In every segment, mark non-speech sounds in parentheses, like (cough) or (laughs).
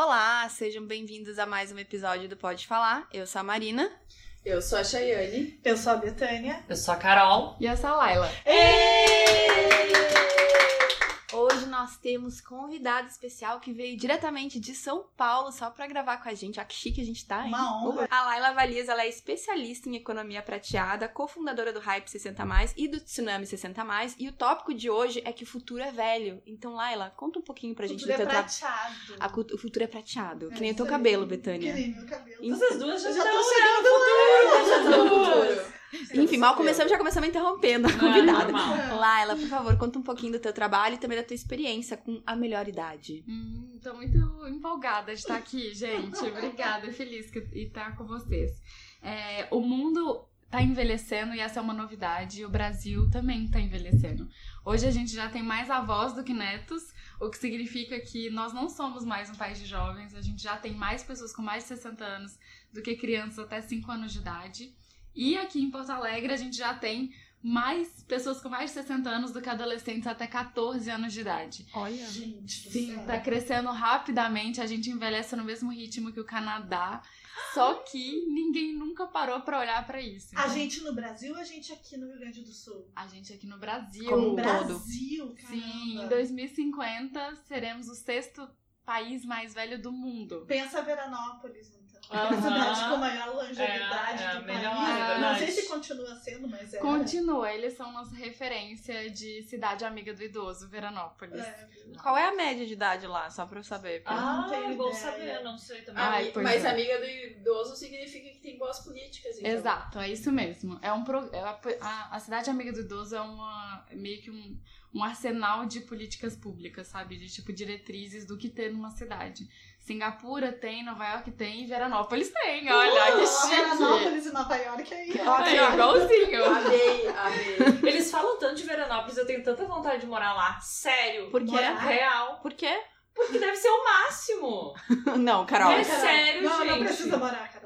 Olá, sejam bem-vindos a mais um episódio do Pode Falar. Eu sou a Marina. Eu sou a Chayane. Eu sou a Betânia. Eu sou a Carol. E eu sou a Laila. Hoje nós temos convidado especial que veio diretamente de São Paulo só pra gravar com a gente. Olha que chique a gente tá, hein? Uma honra. A Laila Valias, ela é especialista em economia prateada, cofundadora do Hype 60+, e do Tsunami 60+, e o tópico de hoje é que o futuro é velho. Então, Laila, conta um pouquinho pra gente Futuro do é teu trabalho. prateado. A cu- O futuro é prateado, que É nem o teu cabelo, Que Betânia. nem meu cabelo. Vocês duas já, estão chegando no lá. futuro. Enfim, mal começamos, já começamos interrompendo a convidada. normal. Laila, por favor, conta um pouquinho do teu trabalho e também da tua experiência com a melhor idade. Hum, tô muito empolgada de estar aqui, gente. Obrigada, feliz que de estar com vocês. É, o mundo tá envelhecendo e essa é uma novidade. E o Brasil também tá envelhecendo. Hoje a gente já tem mais avós do que netos, o que significa que nós não somos mais um país de jovens. A gente já tem mais pessoas com mais de 60 anos do que crianças até 5 anos de idade. E aqui em Porto Alegre a gente já tem mais pessoas com mais de 60 anos do que adolescentes até 14 anos de idade. Olha. Gente Sim, tá crescendo rapidamente, a gente envelhece no mesmo ritmo que o Canadá, só que ninguém nunca parou pra olhar pra isso. A Então, gente no Brasil ou a gente aqui no Rio Grande do Sul? a gente aqui no Brasil. Como no todo. Brasil, caramba. Sim, em 2050 seremos o sexto país mais velho do mundo. Pensa Veranópolis, então. Aham. A cidade com maior longevidade É, é do melhor, país. é Não sei verdade. se continua sendo, mas é. Continua, eles são nossa referência de cidade amiga do idoso, Veranópolis. É. Qual é a média de idade lá, só pra eu saber? Ah, não tenho bom ideia. saber, não sei também. Ai, mas é. amiga do idoso significa que tem boas políticas. Então. Exato, é isso mesmo. É um pro- é a, a- a cidade amiga do idoso é uma meio que um, um arsenal de políticas públicas, sabe? De tipo diretrizes do que ter numa cidade. Singapura tem, Nova York tem, e Veranópolis tem. Olha, que Uh, chique. Veranópolis e Nova York aí. É igualzinho. Amei, amei. Eles falam tanto de Veranópolis, eu tenho tanta vontade de morar lá. Sério. Por quê? Morar? Real. Por quê? Porque deve ser o máximo. (laughs) Não, Carol. É sério, não, gente. não precisa morar, Carol.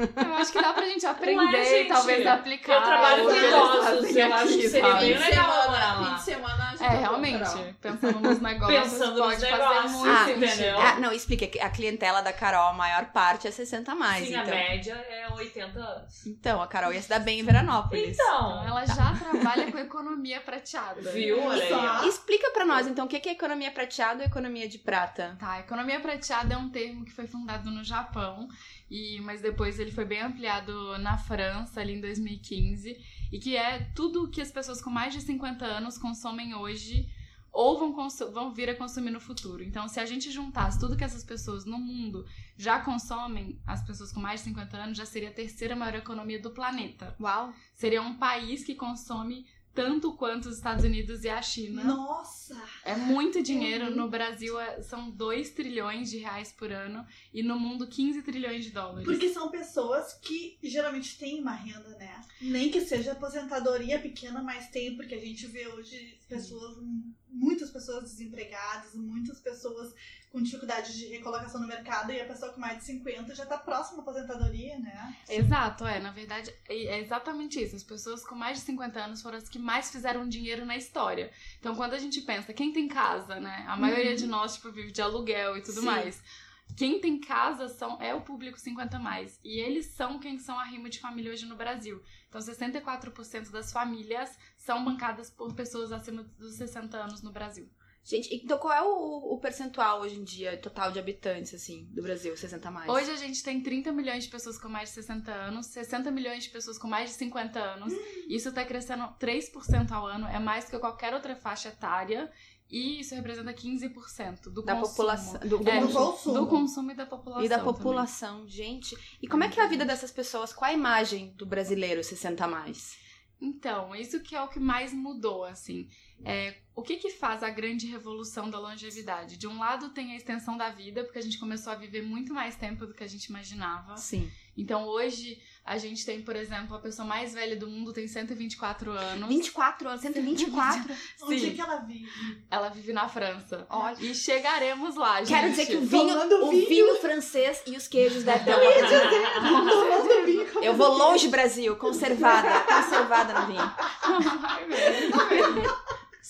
Eu acho que dá pra gente aprender Ué, e gente, talvez aplicar. Eu trabalho com idosos, eu acho que aqui, seria bem legal morar semana, lá. fim de semana, É, tá realmente, pensando nos (laughs) negócios, Pensando pode nos fazer negócios, muito Ah, entendeu? Ah, não, explica que a clientela da Carol, a maior parte é 60 a mais. Sim, então. a média é 80 anos. Então, a Carol ia se dar bem em Veranópolis. Então, Então, ela já trabalha com economia prateada. viu? Olha aí. Explica pra nós, então, o que é economia prateada e economia de prata? Tá, economia prateada é um termo que foi fundado no Japão, e mas depois ele foi bem ampliado na França, ali em 2015, e que é tudo que as pessoas com mais de 50 anos consomem hoje ou vão, vão vir a consumir no futuro. Então, se a gente juntasse tudo que essas pessoas no mundo já consomem, as pessoas com mais de 50 anos, já seria a terceira maior economia do planeta. Uau! Seria um país que consome tanto quanto os Estados Unidos e a China. Nossa! É muito dinheiro. Uhum. No Brasil é- são 2 trilhões de reais por ano e no mundo 15 trilhões de dólares. Porque são pessoas que geralmente têm uma renda, né? Nem que seja aposentadoria pequena, mas tem, porque a gente vê hoje pessoas, muitas pessoas desempregadas, muitas pessoas com dificuldade de recolocação no mercado e a pessoa com mais de 50 já tá próxima à aposentadoria, né? Exato, é. Na verdade, é é exatamente isso. As pessoas com mais de 50 anos foram as que mais fizeram dinheiro na história. Então, quando a gente pensa, quem tem casa, né? A maioria Uhum. de nós, tipo, vive de aluguel e tudo Sim. mais. Quem tem casa são, é o público 50 mais. E eles são quem são a rima de família hoje no Brasil. Então, 64% das famílias são bancadas por pessoas acima dos 60 anos no Brasil. Gente, então qual é o, o percentual hoje em dia, total de habitantes, assim, do Brasil, 60 a mais? Hoje a gente tem 30 milhões de pessoas com mais de 60 anos, 60 milhões de pessoas com mais de 50 anos. Isso tá crescendo 3% ao ano, é mais que qualquer outra faixa etária. E isso representa 15% do da consumo. população. Do, É, Do consumo. do consumo e da população. E da também. população, gente. E como é que é a vida dessas pessoas? Qual a imagem do brasileiro 60 a mais? Então, isso que é o que mais mudou, assim. É, o que que faz a grande revolução da longevidade? De um lado tem a extensão da vida, porque a gente começou a viver muito mais tempo do que a gente imaginava. Sim. Então, hoje, a gente tem, por exemplo, a pessoa mais velha do mundo tem 124 anos. 24 anos, 124. (laughs) Onde Sim. que ela vive? Ela vive na França. Olha. E chegaremos lá, gente. Quero dizer que o vinho, Tomando o vinho. vinho francês e os queijos devem ter uma vinho. Eu vou longe, Brasil, conservada, conservada no vinho. (laughs) Ai, meu Deus.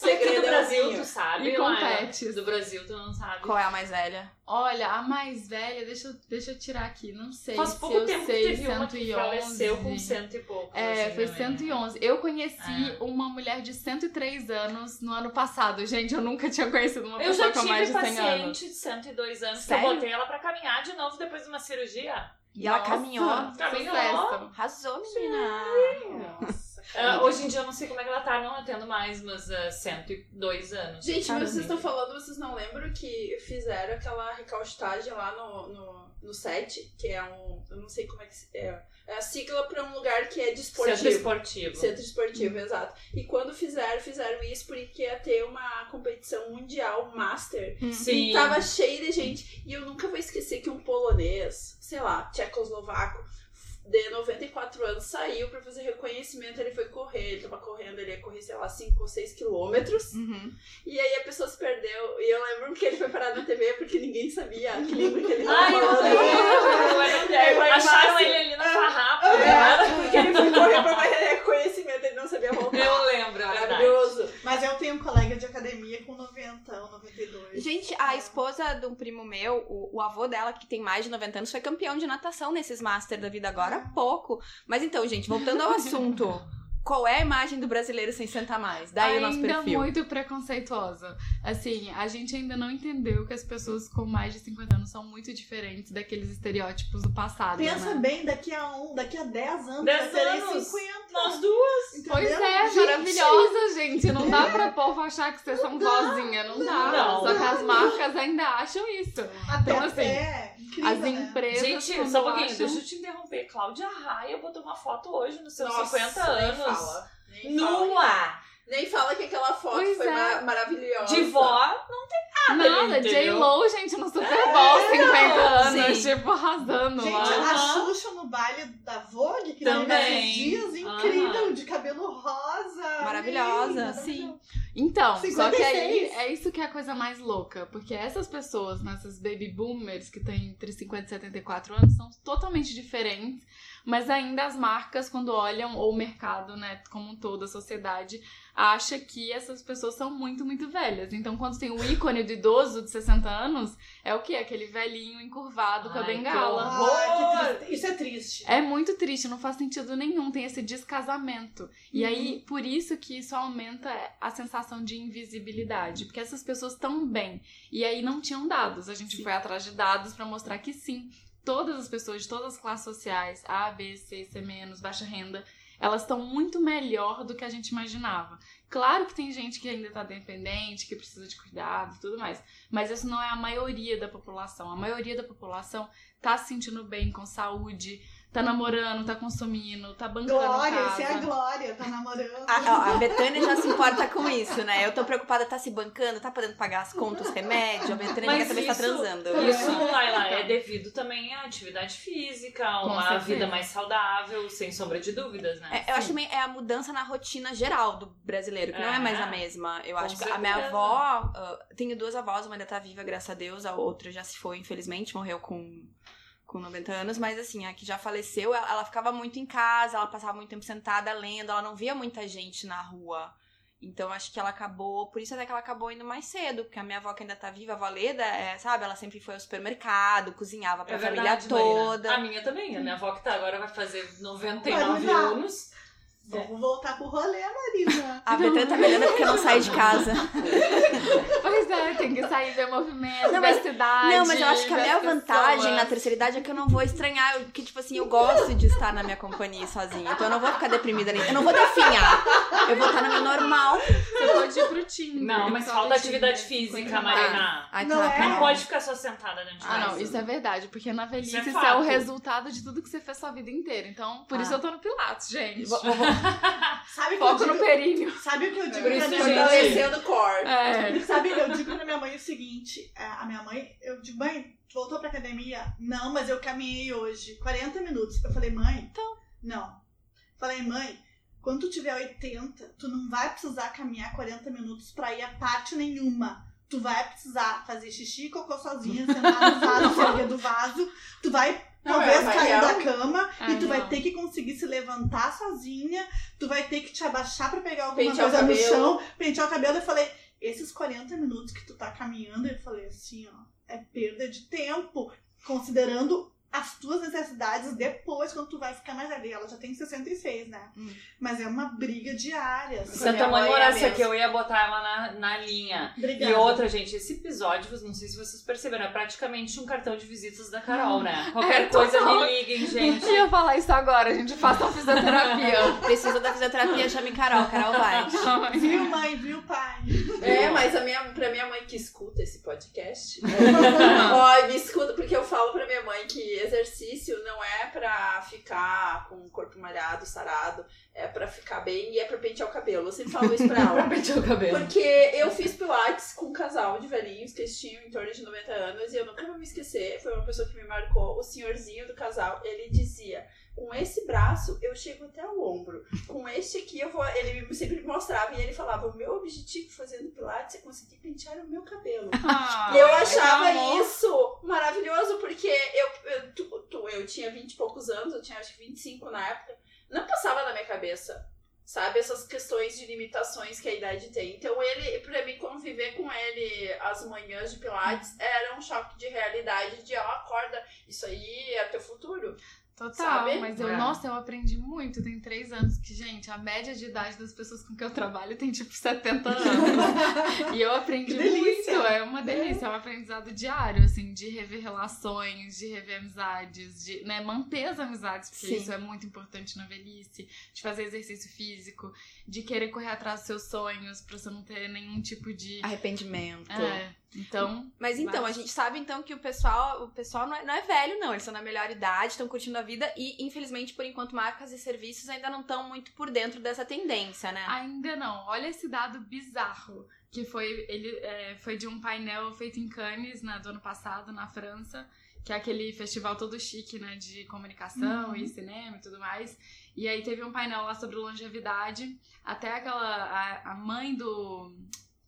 Segredo do é Brasil, tu sabe? E com Laila? pets. Do Brasil, tu não sabe. Qual é a mais velha? Olha, a mais velha, deixa eu, deixa eu tirar aqui, não sei Faz se pouco eu tempo que sei, teve uma que 111. faleceu com cento e pouco. É, assim, foi também. 111. Eu conheci É. uma mulher de 103 anos no ano passado. Gente, eu nunca tinha conhecido uma Eu pessoa já com mais tive de 100 anos. paciente de 102 anos Sério? que eu botei ela pra caminhar de novo depois de uma cirurgia. E ela Nossa, caminhou. Caminhou. sucesso. Arrasou, menina. Nossa, Ah, cara. hoje em dia eu não sei como é que ela tá, não atendo mais, mas uh, 102 anos. Gente, Caramba. mas vocês estão falando, vocês não lembram que fizeram aquela recaustagem lá no, no, no set, que é um. Eu não sei como é que se- é. É a sigla pra um lugar que é de esportivo. Centro esportivo. Centro esportivo, exato. E quando fizeram, fizeram isso porque ia ter uma competição mundial master. Sim. E tava cheio de gente. E eu nunca vou esquecer que um polonês, sei lá, tchecoslovaco, de 94 anos, saiu pra fazer reconhecimento. Ele foi correr, ele tava correndo, ele ia correr, sei lá, 5 ou 6 quilômetros. Uhum. E aí a pessoa se perdeu. E eu lembro que ele foi parar na TV porque ninguém sabia que livro que ele tava Ai, eu falando. lembro, eu Acharam massa. ele ali na farrapa. né? É, porque ele foi correr pra fazer reconhecimento, ele não sabia voltar. Eu lembro, é verdade. Mas eu tenho um colega de academia com 90 ou 92. Gente, a esposa de um primo meu, o, o avô dela, que tem mais de 90 anos, foi campeão de natação nesses Master da vida agora há pouco. Mas então, gente, voltando ao (laughs) assunto. Qual é a imagem do brasileiro sem sentar mais? Daí o nosso ainda perfil. muito preconceituosa. Assim, a gente ainda não entendeu que as pessoas com mais de 50 anos são muito diferentes daqueles estereótipos do passado, Pensa né? bem, daqui a um, daqui a 10 anos, 10 vai terem anos. 50. Nós duas. Entendeu? Pois é, Gente, maravilhosa, gente. Não dá pra povo achar que vocês são vozinha, não dá. Não. Só que as marcas ainda acham isso. Até, Então, assim, é, incrível, As né? empresas. Gente, quando só um pouquinho, acham- deixa eu te interromper. Cláudia Raia botou uma foto hoje nos seus Nossa, 50 nem anos. Fala. Nem fala. Nua! Nem fala que aquela foto Pois foi é. ma- maravilhosa. De vó, não tem nada. Nada? J-Lo, gente, no Super Bowl, 50 anos, sim. tipo, arrasando Gente, lá. a Aham. Xuxa no baile da Vogue, que Também. teve dias, incrível, Aham. de cabelo rosa. Maravilhosa, sim. maravilhosa. Então, só que aí 56. é isso que é a coisa mais louca, porque essas pessoas, nessas baby boomers que têm entre 50 e 74 anos, são totalmente diferentes, mas ainda as marcas, quando olham, ou o mercado, né, como um todo, a sociedade, acha que essas pessoas são muito, muito velhas. Então, quando tem o ícone do idoso de 60 anos, é o quê? Aquele velhinho encurvado com a Ai, que bengala. horror. Ai, que. Isso é triste. É muito triste, não faz sentido nenhum, tem esse descasamento. E Uhum. aí, por isso que isso aumenta a sensação de invisibilidade, porque essas pessoas estão bem. E aí não tinham dados, a gente Sim. foi atrás de dados pra mostrar que sim, todas as pessoas de todas as classes sociais, A, B, C, C-, baixa renda, elas estão muito melhor do que a gente imaginava. Claro que tem gente que ainda tá dependente, que precisa de cuidado e tudo mais, mas isso não é a maioria da população. A maioria da população tá se sentindo bem com saúde, tá namorando, tá consumindo, tá bancando Glória, casa. isso é a Glória, tá namorando. A, a Betânia já se importa com isso, né? Eu tô preocupada, tá se bancando, tá podendo pagar as contas, remédio. A Betânia quer saber se tá transando. Isso, Laila, é devido também à atividade física, a uma certeza. vida mais saudável, sem sombra de dúvidas, né? É, eu acho também é a mudança na rotina geral do brasileiro, que não é mais a É. mesma. Eu acho que a minha certeza. avó, ah, tenho duas avós, uma ainda tá viva, graças a Deus, a outra já se foi, infelizmente, morreu com, com 90 anos, mas assim, a que já faleceu, ela, ela ficava muito em casa, ela passava muito tempo sentada lendo, ela não via muita gente na rua. Então acho que ela acabou, por isso até que ela acabou indo mais cedo, porque a minha avó que ainda tá viva, a avó Leda, é, sabe, ela sempre foi ao supermercado, cozinhava pra É família verdade, toda. Marina. A minha também, a minha avó que tá agora vai fazer 99 Vai mudar. anos. Vamos voltar pro rolê, Marina. (laughs) A Betânia tá me olhando porque eu não saio de casa. (laughs) Pois é, tem que sair ver movimento, Não, ver mas- a cidade. Não, mas eu acho que a ver minha vantagem pessoas. na terceira idade é que eu não vou estranhar, eu- porque, tipo assim, eu gosto de estar na minha companhia sozinha. Então eu não vou ficar deprimida nem. Eu não vou definhar. Eu vou estar no meu normal. Você pode ir pro Tinder. Não, mas só falta atividade física, Marina. Ai, Não é? Não pode ficar só sentada dentro de Ah, casa. não, isso é verdade, porque na velhice Isso é isso é, o resultado de tudo que você fez sua vida inteira. Então, por isso Ah. eu tô no Pilates, gente. Vou- vou- vou- (laughs) Sabe o que eu Foco no digo? períneo. Sabe o que eu digo Por pra minha gente, mãe? Fortalecendo o core. É. Sabe, eu digo pra minha mãe o seguinte: é, a minha mãe, eu digo, mãe, tu voltou pra academia? Não, mas eu caminhei hoje 40 minutos. Eu falei, mãe, então. Não. Falei, mãe, quando tu tiver 80, tu não vai precisar caminhar 40 minutos pra ir a parte nenhuma. Tu vai precisar fazer xixi e cocô sozinha, sentar no vaso, (laughs) erguer do vaso. Tu vai Não, talvez é, cair da cama Ah, e tu vai não. ter que conseguir se levantar sozinha, tu vai ter que te abaixar pra pegar alguma Pentear coisa no chão, pentear o cabelo. Eu falei, esses 40 minutos que tu tá caminhando, eu falei assim, ó, é perda de tempo, considerando as tuas necessidades depois, quando tu vai ficar mais velha. Ela já tem 66, né? Hum. Mas é uma briga diária. Se a tua mãe é morasse aqui, eu ia botar ela na, na linha. Obrigada. E outra, gente, esse episódio, não sei se vocês perceberam, é praticamente um cartão de visitas da Carol, né? Qualquer (laughs) É, coisa me liguem, gente. Eu ia falar isso agora, a gente faça uma fisioterapia. (laughs) Precisa da fisioterapia, chame Carol. Carol vai. Viu, mãe? Viu, pai? É, mas a minha, pra minha mãe que escuta esse podcast, (laughs) ó, me escuta, porque eu falo pra minha mãe que exercício não é pra ficar com o corpo malhado, sarado, é pra ficar bem e é pra pentear o cabelo. Eu sempre falo isso pra (laughs) ela. Pentear o cabelo. Porque eu fiz pilates com um casal de velhinhos que eles tinham em torno de 90 anos e eu nunca vou me esquecer. Foi uma pessoa que me marcou. O senhorzinho do casal, ele dizia: com esse braço eu chego até o ombro. Com este aqui eu vou. Ele sempre me mostrava e ele falava: o meu objetivo fazendo pilates é conseguir pentear o meu cabelo. Ah, E eu achava isso maravilhoso, porque eu, eu, tu- tu- eu tinha 20 e poucos anos, eu tinha acho que 25 na época. Não passava na minha cabeça, sabe? Essas questões de limitações que a idade tem. Então, ele, pra mim, conviver com ele as manhãs de Pilates era um choque de realidade de, ó, acorda, isso aí é teu futuro. Total, Sabe? mas eu, É. nossa, eu aprendi muito. Tem três anos que, gente, a média de idade das pessoas com que eu trabalho tem tipo 70 anos. (laughs) e eu aprendi muito. É uma delícia, é um aprendizado diário, assim, de rever relações, de rever amizades, de né, manter as amizades, porque Sim. isso é muito importante na velhice, de fazer exercício físico, de querer correr atrás dos seus sonhos pra você não ter nenhum tipo de. Arrependimento. É, então. Mas então, Mas- a gente sabe então que o pessoal, o pessoal não é, não é velho, não. Eles estão na melhor idade, estão curtindo a vida e, infelizmente, por enquanto, marcas e serviços ainda não estão muito por dentro dessa tendência, né? Ainda não. Olha esse dado bizarro. Que foi, ele, é, foi de um painel feito em Cannes né, do ano passado, na França, que é aquele festival todo chique, né? De comunicação Uhum. e cinema e tudo mais. E aí teve um painel lá sobre longevidade. Até aquela. A, a mãe do.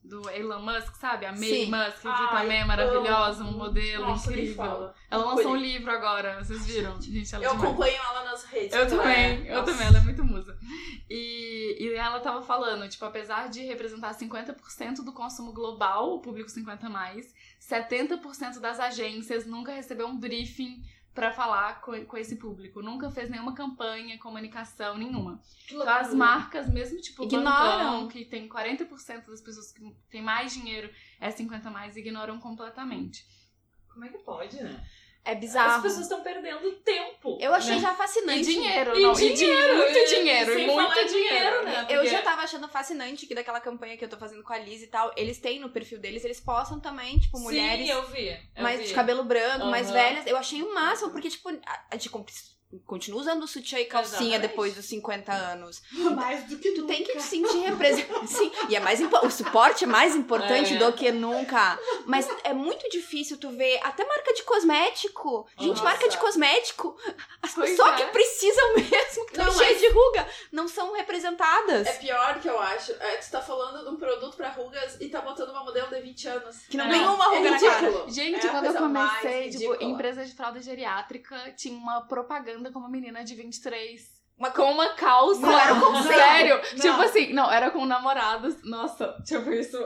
Do Elon Musk, sabe? A May Sim. Musk, que Ai, também é maravilhosa, um modelo Nossa, incrível. Ela lançou um livro agora, vocês viram? Gente, ela é Eu demais. acompanho ela nas redes. Eu ela também, é- eu Nossa. também, ela é muito musa. E, e ela tava falando, tipo, apesar de representar 50% do consumo global, o público 50 mais, 70% das agências nunca recebeu um briefing pra falar com, com esse público. Nunca fez nenhuma campanha, comunicação, nenhuma. Então as marcas, mesmo tipo Ignoram. Bancão, que tem 40% das pessoas que têm mais dinheiro, é 50 mais, ignoram completamente. Como é que pode, né? É As bizarro. pessoas estão perdendo tempo. Eu achei né? já E fascinante. dinheiro, E não, dinheiro, e dinheiro, muito e- dinheiro, sem e muito falar dinheiro. dinheiro, né? Eu Porque- já tava achando fascinante que daquela campanha que eu tô fazendo com a Liz e tal, eles têm no perfil deles, eles postam também, tipo, mulheres Sim, eu vi. eu mais vi. de cabelo branco, mais Aham. velhas. Eu achei o máximo, porque, tipo, a, a continua usando sutiã e calcinha Exatamente. depois dos 50 anos. (laughs) Mais do que Tu tem que nunca. te sentir representado. (laughs) Sim, e é mais o suporte é mais importante É. do que nunca. Mas é muito difícil tu ver até marca de cosmético. Gente, Nossa. marca de cosmético. As Pois pessoas é. que precisam (laughs) mesmo, que estão Não, cheias mas- de ruga, não são representadas. É pior que eu acho. É, tu tá falando de um produto pra rugas e tá botando uma modelo de 20 anos. Que não É. tem uma É ruga na cara. ridículo. Gente, É quando eu comecei, tipo, empresa de fralda geriátrica tinha uma propaganda com uma menina de 23. Uma Com uma calça. Não era conceito. Sério. Não. Tipo assim, não, era com namorados. Nossa, tipo, isso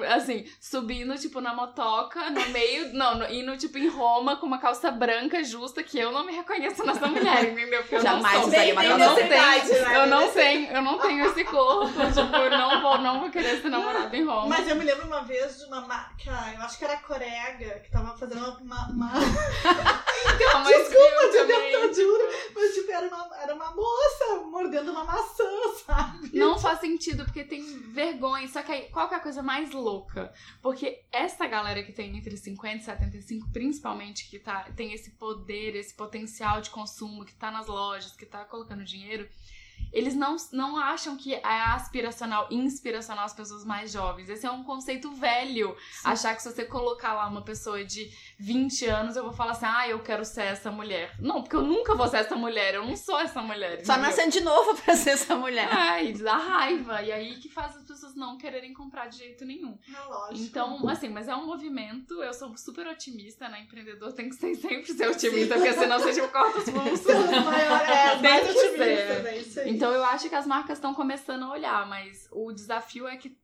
é assim, subindo, tipo, na motoca, no meio. (laughs) Não, no- indo, tipo, em Roma com uma calça branca justa, que eu não me reconheço nessa mulher, entendeu? Porque eu Jamais não usaria uma Bem Eu calça. não tenho, né? eu não tenho, eu não tenho esse corpo. Tipo, eu não vou, não vou querer ser namorada em Roma. Mas eu me lembro uma vez de uma marca, eu acho que era Corega, que tava fazendo uma. uma. (laughs) Então, Desculpa também, tentar, juro. Mas tipo, era uma, era uma moça mordendo uma maçã, (laughs) sabe? Não faz sentido, porque tem vergonha. Só que aí, qual que é a coisa mais louca? Porque essa galera que tem entre 50 e 75, principalmente, que tá, tem esse poder, esse potencial de consumo, que tá nas lojas, que tá colocando dinheiro, eles não, não acham que é aspiracional, inspiracional as pessoas mais jovens. Esse é um conceito velho. Achar que se você colocar lá uma pessoa de 20 anos, eu vou falar assim, ah, eu quero ser essa mulher. Não, porque eu nunca vou ser essa mulher, eu não sou essa mulher. Só entendeu? nascendo de novo (laughs) pra ser essa mulher. Ai, dá raiva. E aí que faz não quererem comprar de jeito nenhum. É lógico. Então, assim, mas é um movimento, eu sou super otimista, né? Empreendedor tem que ser, (laughs) sempre ser otimista, porque senão você tipo, corta os pulsos. (laughs) É, Tem mais que otimistas, ser. é isso aí. Então eu acho que as marcas estão começando a olhar, mas o desafio é que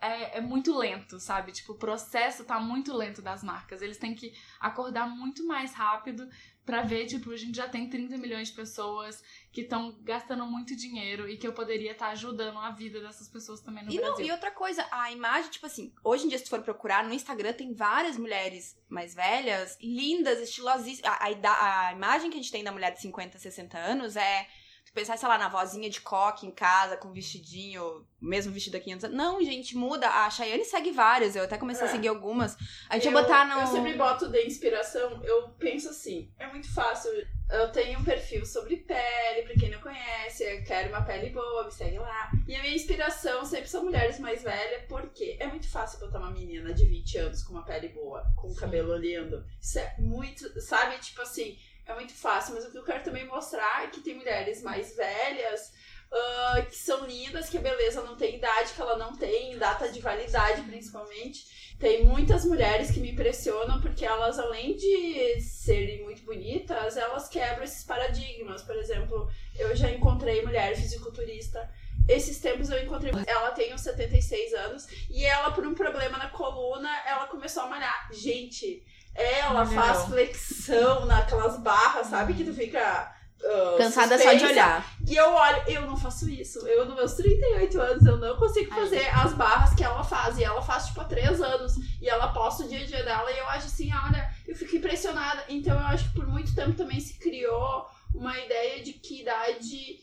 é, é muito lento, sabe? Tipo, o processo tá muito lento das marcas. Eles têm que acordar muito mais rápido pra ver, tipo, a gente já tem 30 milhões de pessoas que estão gastando muito dinheiro e que eu poderia estar ajudando a vida dessas pessoas também no E, não, Brasil. e outra coisa, a imagem, tipo assim, hoje em dia, se tu for procurar, no Instagram tem várias mulheres mais velhas, lindas, estilosíssimas. A, a, a imagem que a gente tem da mulher de 50, 60 anos é. Pensar, sei lá, na vozinha de coque em casa, com vestidinho, mesmo vestido há 500 anos. Não, gente, muda. A Chayane segue várias, eu até comecei É. a seguir algumas. A gente eu, ia botar no. Eu sempre boto de inspiração, eu penso assim, é muito fácil. Eu tenho um perfil sobre pele, pra quem não conhece, eu quero uma pele boa, me segue lá. E a minha inspiração sempre são mulheres mais velhas, porque é muito fácil botar uma menina de 20 anos com uma pele boa, com um cabelo lindo. Isso é muito, sabe, tipo assim, é muito fácil, mas o que eu quero também mostrar é que tem mulheres mais velhas. ah, que são lindas, que a beleza não tem idade, que ela não tem data de validade, principalmente. Tem muitas mulheres que me impressionam porque elas, além de serem muito bonitas, elas quebram esses paradigmas. Por exemplo, eu já encontrei mulher fisiculturista. Esses tempos eu encontrei. Ela tem uns 76 anos e ela, por um problema na coluna, ela começou a malhar. Gente, ela Mulherão. faz flexão naquelas barras, sabe? Que tu fica. ah, Cansada só de suspensa. olhar. E eu olho, eu não faço isso. Eu, nos meus 38 anos, eu não consigo Ai. fazer as barras que ela faz. E ela faz, tipo, há 3 anos. E ela posta o dia a dia dela. E eu acho assim, olha, eu fico impressionada. Então eu acho que por muito tempo também se criou uma ideia de que idade.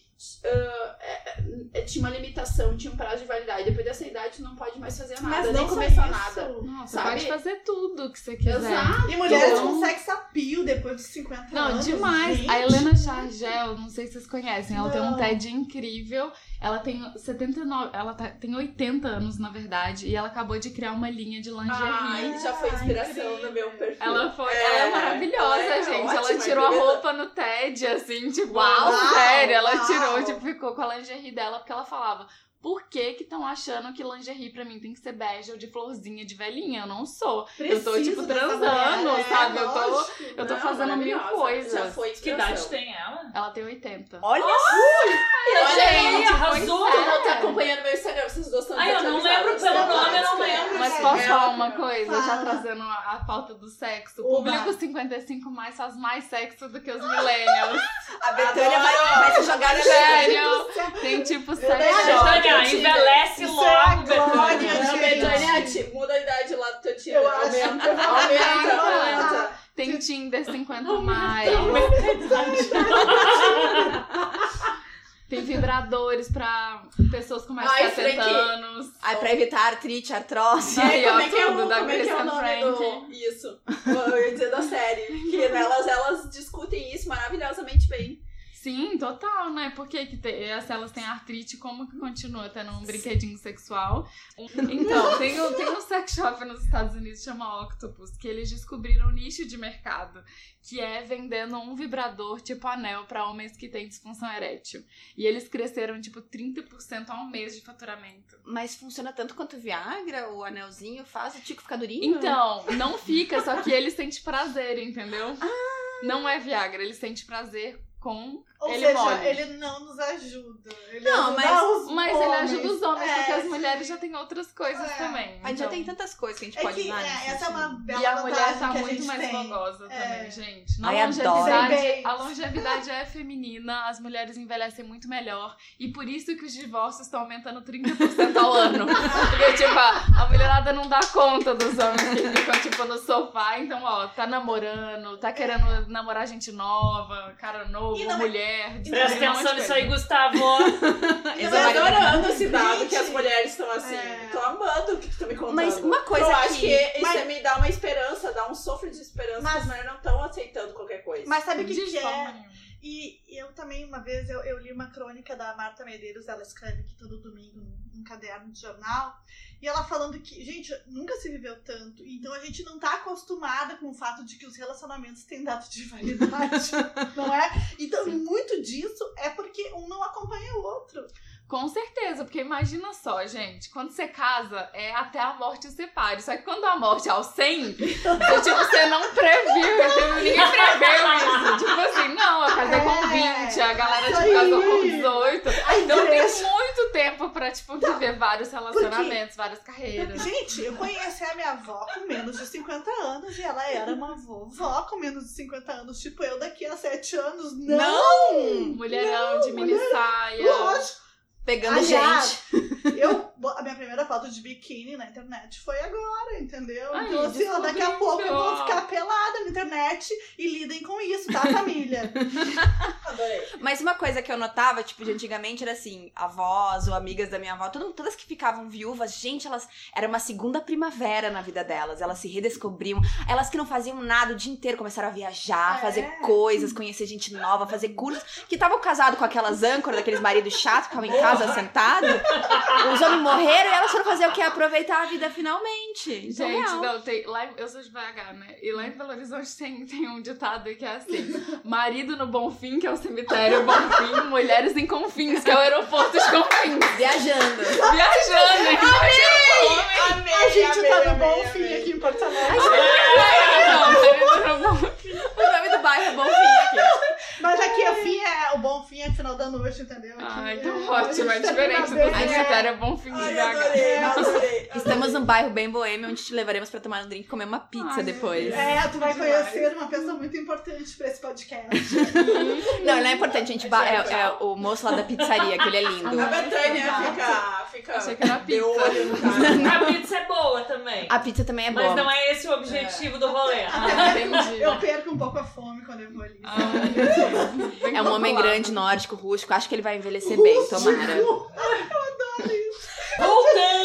Ah, é- tinha uma limitação, tinha um prazo de validade. Depois dessa idade, tu não pode mais fazer nada, Mas nem não começar isso. nada. Nossa, sabe? pode fazer tudo que você quiser. Exato. E mulheres Então- com sex appeal depois dos 50 Não, anos. demais. gente. A Helena Chargel, não sei se vocês conhecem, ela tem um Não. TED incrível. Ela tem 79, ela tá- tem 80 anos, na verdade, e ela acabou de criar uma linha de lingerie. Ai, já foi inspiração no meu perfil. Ela foi, É, ela é maravilhosa, ela é gente. ela ótima, tirou a roupa no TED, assim, tipo, Uau, sério, ela uau. Tipo, ficou com a lingerie dela, porque ela falava. Por que que estão achando que lingerie pra mim tem que ser bege ou de florzinha de velhinha? Eu não sou. eu tô, Preciso tipo, transando, mulher, é, sabe? Eu tô- lógico. Eu tô Não, fazendo mil coisas. Já foi Que idade tem ela? Ela tem 80. Olha Olha Gente, arrasou! Posso é falar uma coisa? Já Fala. trazendo a, a pauta do sexo. O público 55 mais faz mais sexo do que os millennials. A Betânia vai, vai se jogar na Sério. Tem tipo sex Betânia, tive- envelhece logo, é a Betânia. Betânia, muda a idade lá do teu. Eu acho. Aumenta, aumenta, aumenta. Tem Tinder 50 mais. (laughs) Tem vibradores pra pessoas com mais de Ai, 70 Frank. anos. Ai, pra evitar artrite, artrose. Aí, como é que é o, como é que é o nome Frank. do... Isso. Eu ia dizer da série. Que elas, elas discutem isso maravilhosamente bem. Sim, total, né? Por que, que se elas têm artrite, como que continua tendo um brinquedinho sexual? Então, tem um, tem um sex shop nos Estados Unidos que chama Octopus, que eles descobriram um nicho de mercado, que é vendendo um vibrador tipo anel pra homens que têm disfunção erétil. E eles cresceram, tipo, 30% ao mês de faturamento. Mas funciona tanto quanto o Viagra, o anelzinho faz o tico ficar durinho? Então, não fica, só que eles sentem prazer, entendeu? Não é Viagra, eles sentem prazer com Ou ele seja, mole. ele não nos ajuda. Ele Não, ajuda mas- os Mas ele ajuda os homens, É, porque as sim. mulheres já têm outras coisas É. também. A gente já então- tem tantas coisas que a gente É pode que usar. é, essa é uma bela E a mulher tá muito mais tem. É. também, gente. Na Ai, longevidade, a longevidade é feminina, as mulheres envelhecem muito melhor. E por isso que os divórcios estão aumentando 30% ao ano. (laughs) Porque, tipo, a, mulherada não dá conta dos homens que ficam, tipo, no sofá. Então, ó, tá namorando, tá querendo namorar gente nova, cara novo, E é- mulher. Presta atenção nisso aí. Gustavo. (laughs) Eu tô adorando esse dado Gente. que as mulheres estão assim. É. Tô amando o que tu tá me contando. Mas uma coisa Eu que- acho que isso Mas- me dá uma esperança, dá um sofro de esperança Mas- as mulheres não estão aceitando qualquer coisa. Mas sabe o que, De que é? E eu também, uma vez, eu, eu li uma crônica da Marta Medeiros, ela escreve aqui todo domingo num, num caderno de jornal, e ela falando que, gente, nunca se viveu tanto, então a gente não tá acostumada com o fato de que os relacionamentos têm data de validade, (laughs) não é? Então, muito disso é porque um não acompanha o outro. Com certeza, porque imagina só, gente, quando você casa, é até a morte separe. Só que quando a morte é aos 100, você, (laughs) tipo, você não previu, entendeu? ninguém preveu isso. Tipo assim, não, eu casei com É, 20, a galera tipo, casou com aí. 18. A Então tem muito tempo pra, tipo, viver vários relacionamentos, várias carreiras. Gente, eu conheci a minha avó com menos de 50 anos e ela era uma vovó com menos de 50 anos. Tipo, eu daqui a 7 anos. Não! Não! Mulherão de mini saia. Lógico! Pegando Aliás, gente. (laughs) Eu, (laughs) a minha primeira foto de biquíni na internet foi agora, entendeu? Ai, então, assim, ó, daqui a pouco eu vou ficar pelada internet e lidem com isso, tá, família? (laughs) Adorei. Mas uma coisa que eu notava, tipo, de antigamente era assim, avós ou amigas da minha avó, todo- todas que ficavam viúvas, gente, elas era uma segunda primavera na vida delas. Elas se redescobriam. Elas que não faziam nada o dia inteiro começaram a viajar, É. fazer coisas, conhecer gente nova, fazer cursos. Que estavam casados com aquelas âncoras, daqueles maridos chatos que ficavam em casa sentados. Os homens morreram e elas foram fazer o quê? Aproveitar a vida finalmente. Isso é Gente, real. não, tem. Lá, eu sou de BH, né? E lá em Belo Horizonte tem, (laughs) tem um ditado que é assim: marido no Bonfim, que é o cemitério Bonfim, mulheres em Confins, que é o aeroporto de Confins. Viajando. Viajando, né? Amei, A gente amei, tá no amei, bom amei. fim aqui em Porto Alegre. Não, marido no Bonfim. O nome do bairro é Bom Fim aqui. Mas aqui o fim é o bom fim é final da noite, entendeu? Ah, então é, ótimo, é gente diferente do termina bem, cemitério Bonfim de Ai, BH. adorei, adorei. Estamos num bairro bem boêmio, onde te levaremos pra tomar um drink e comer uma pizza Ai, depois. É, tu vai Demais. conhecer uma pessoa muito importante pra esse podcast. (laughs) Não, não é importante, gente. Ba- É, é o moço lá da pizzaria, que ele é lindo. A Betânia fica, fica Achei que era pizza. olho no cara. (laughs) A pizza é boa também. A pizza também é Mas boa. não é esse o objetivo do rolê. Ah. Eu perco um pouco a fome quando eu vou ali. Ah, É um homem grande, nórdico, rústico. Acho que ele vai envelhecer bem, tomara. Voltando!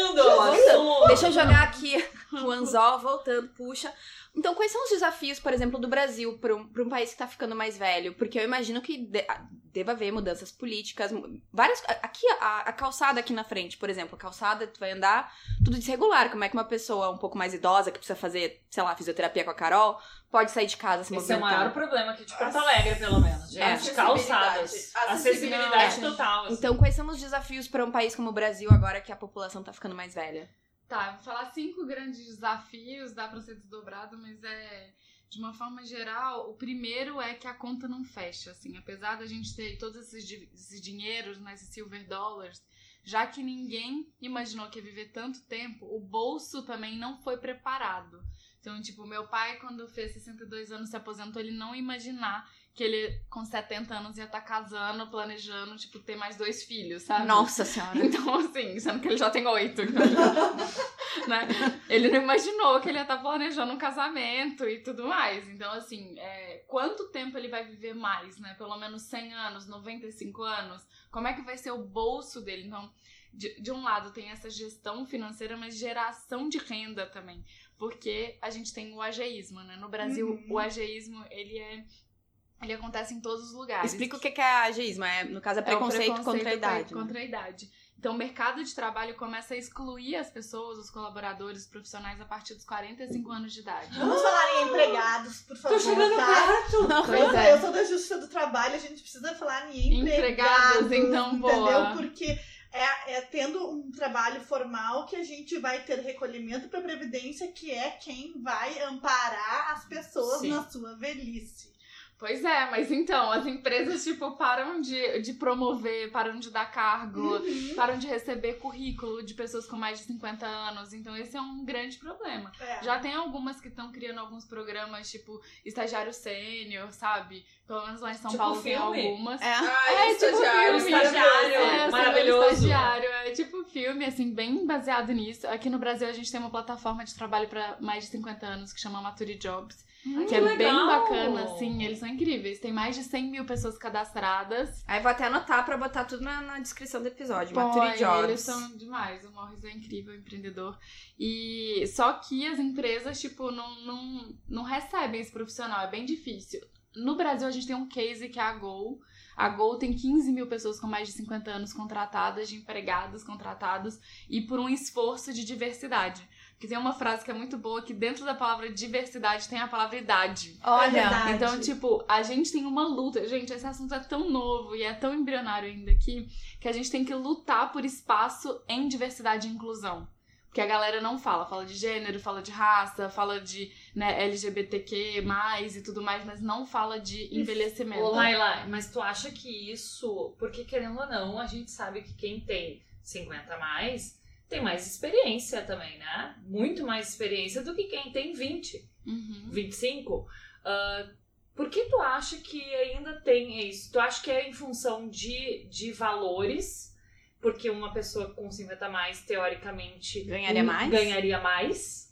assunto. Deixa eu jogar aqui o anzol, voltando, puxa. Então, quais são os desafios, por exemplo, do Brasil para um, pra um país que tá ficando mais velho? Porque eu imagino que de- deva haver mudanças políticas, várias. Aqui, a, a calçada aqui na frente, por exemplo, a calçada, tu vai andar tudo desregular. Como é que uma pessoa um pouco mais idosa, que precisa fazer, sei lá, fisioterapia com a Carol, pode sair de casa se Esse é o movimentar? maior problema aqui de Porto Alegre, pelo menos. É. Gente, calçadas. Acessibilidade. Acessibilidade Acessibilidade. total. assim. Então, quais são os desafios para um país como o Brasil agora que a população tá ficando mais velha? Tá, vou falar cinco grandes desafios, dá pra ser desdobrado, mas é. De uma forma geral, o primeiro é que a conta não fecha, assim. Apesar da gente ter todos esses, esses dinheiros, né, esses silver dollars, já que ninguém imaginou que ia viver tanto tempo, o bolso também não foi preparado. Então, tipo, meu pai, quando fez 62 anos, se aposentou, ele não imaginar que ele, com 70 anos, ia estar casando, planejando, tipo, ter mais dois filhos, sabe? Nossa senhora. (laughs) Então, assim, sendo que ele já tem oito. Então, (laughs) né? Ele não imaginou que ele ia estar planejando um casamento e tudo mais. Então, assim, é, quanto tempo ele vai viver mais, né? Pelo menos 100 anos, 95 anos? Como é que vai ser o bolso dele? Então, de, de um lado tem essa gestão financeira, mas geração de renda também. Porque a gente tem o ageísmo, né? No Brasil, Uhum. o ageísmo, ele é... Ele acontece em todos os lugares. Explica o que é ageísmo. É, no caso, é É o preconceito, contra a idade. né? Contra a idade. Então, o mercado de trabalho começa a excluir as pessoas, os colaboradores, os profissionais, a partir dos 45 anos de idade. Vamos falar em empregados, por favor, Tô chegando tá? perto. Pois eu, é. eu sou da Justiça do Trabalho, a gente precisa falar em Empregados, empregados, então, entendeu? boa. Porque é, é tendo um trabalho formal que a gente vai ter recolhimento para previdência, que é quem vai amparar as pessoas Sim. na sua velhice. Pois é, mas então, as empresas, tipo, param de, de promover, param de dar cargo, Uhum. param de receber currículo de pessoas com mais de 50 anos. Então, esse é um grande problema. É. Já tem algumas que estão criando alguns programas, tipo, estagiário sênior, sabe? Pelo menos lá em São Tipo Paulo tem filme. algumas. É. Ai, É, tipo estagiário, filme, estagiário. É, maravilhoso. estagiário, é tipo filme, assim, bem baseado nisso. Aqui no Brasil a gente tem uma plataforma de trabalho pra mais de 50 anos que chama Mature Jobs, Hum, que é bem legal. bacana, assim, eles são incríveis. Tem mais de 100 mil pessoas cadastradas. Aí vou até anotar pra botar tudo na, na descrição do episódio. Pô, Mature e Jobs. Eles são demais, o Morris é incrível, empreendedor. E só que as empresas, tipo, não, não, não recebem esse profissional, é bem difícil. No Brasil a gente tem um case que é a Gol. A Gol tem 15 mil pessoas com mais de 50 anos contratadas, de empregados contratados, e por um esforço de diversidade. Que tem uma frase que é muito boa, que dentro da palavra diversidade tem a palavra idade. É Olha, verdade. Então, tipo, a gente tem uma luta. Gente, esse assunto é tão novo e é tão embrionário ainda aqui que a gente tem que lutar por espaço em diversidade e inclusão. Porque a galera não fala. Fala de gênero, fala de raça, fala de né, LGBTQ, e tudo mais, mas não fala de envelhecimento. Ô, Laila, mas tu acha que isso. Porque querendo ou não, a gente sabe que quem tem 50 a mais tem mais experiência também, né? Muito mais experiência do que quem tem 20, Uhum. 25. Ah, por que tu acha que ainda tem isso? Tu acha que é em função de, de valores? Porque uma pessoa com 50 a mais, teoricamente, Ganharia um- mais? ganharia mais?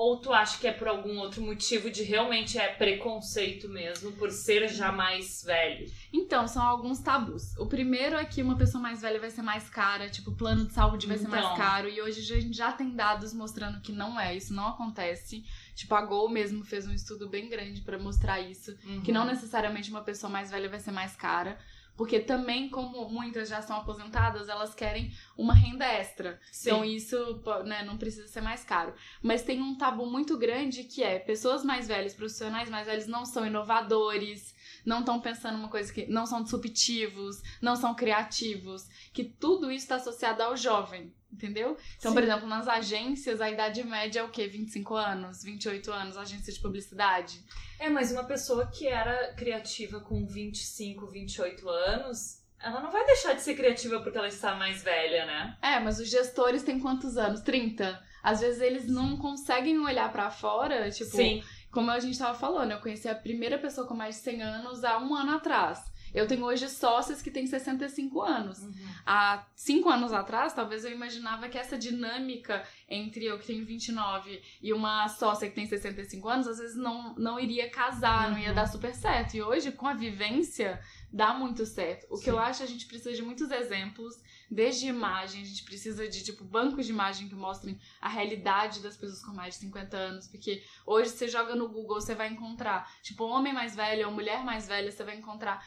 Ou tu acha que é por algum outro motivo de realmente é preconceito mesmo, por ser já mais velho? Então, são alguns tabus. O primeiro é que uma pessoa mais velha vai ser mais cara, tipo, o plano de saúde vai ser Então. mais caro. E hoje a gente já tem dados mostrando que não é, isso não acontece. Tipo, a Gol mesmo fez um estudo bem grande pra mostrar isso. Que Uhum. não necessariamente uma pessoa mais velha vai ser mais cara. Porque também, como muitas já são aposentadas, elas querem uma renda extra. Sim. Então isso né, não precisa ser mais caro. Mas tem um tabu muito grande que é pessoas mais velhas, profissionais mais velhos não são inovadores, não estão pensando uma coisa que. não são disruptivos, não são criativos. Que tudo isso está associado ao jovem. Entendeu? Então, por Sim. exemplo, nas agências, a idade média é o quê? 25 anos, 28 anos, agência de publicidade. É, mas uma pessoa que era criativa com 25, 28 anos, ela não vai deixar de ser criativa porque ela está mais velha, né? É, mas os gestores têm quantos anos? 30. Às vezes eles não conseguem olhar pra fora, tipo, Sim. Como a gente tava falando, eu conheci a primeira pessoa com mais de 100 anos há um ano atrás. Eu tenho hoje sócios que têm 65 anos. Há cinco anos atrás, talvez eu imaginava que essa dinâmica entre eu que tenho 29 e uma sócia que tem 65 anos, às vezes não, não iria casar, não ia Uhum. dar super certo. E hoje, com a vivência, dá muito certo. O que Sim. eu acho, a gente precisa de muitos exemplos, desde imagem, a gente precisa de, tipo, bancos de imagem que mostrem a realidade das pessoas com mais de 50 anos, porque hoje você joga no Google, você vai encontrar, tipo, homem mais velho ou mulher mais velha, você vai encontrar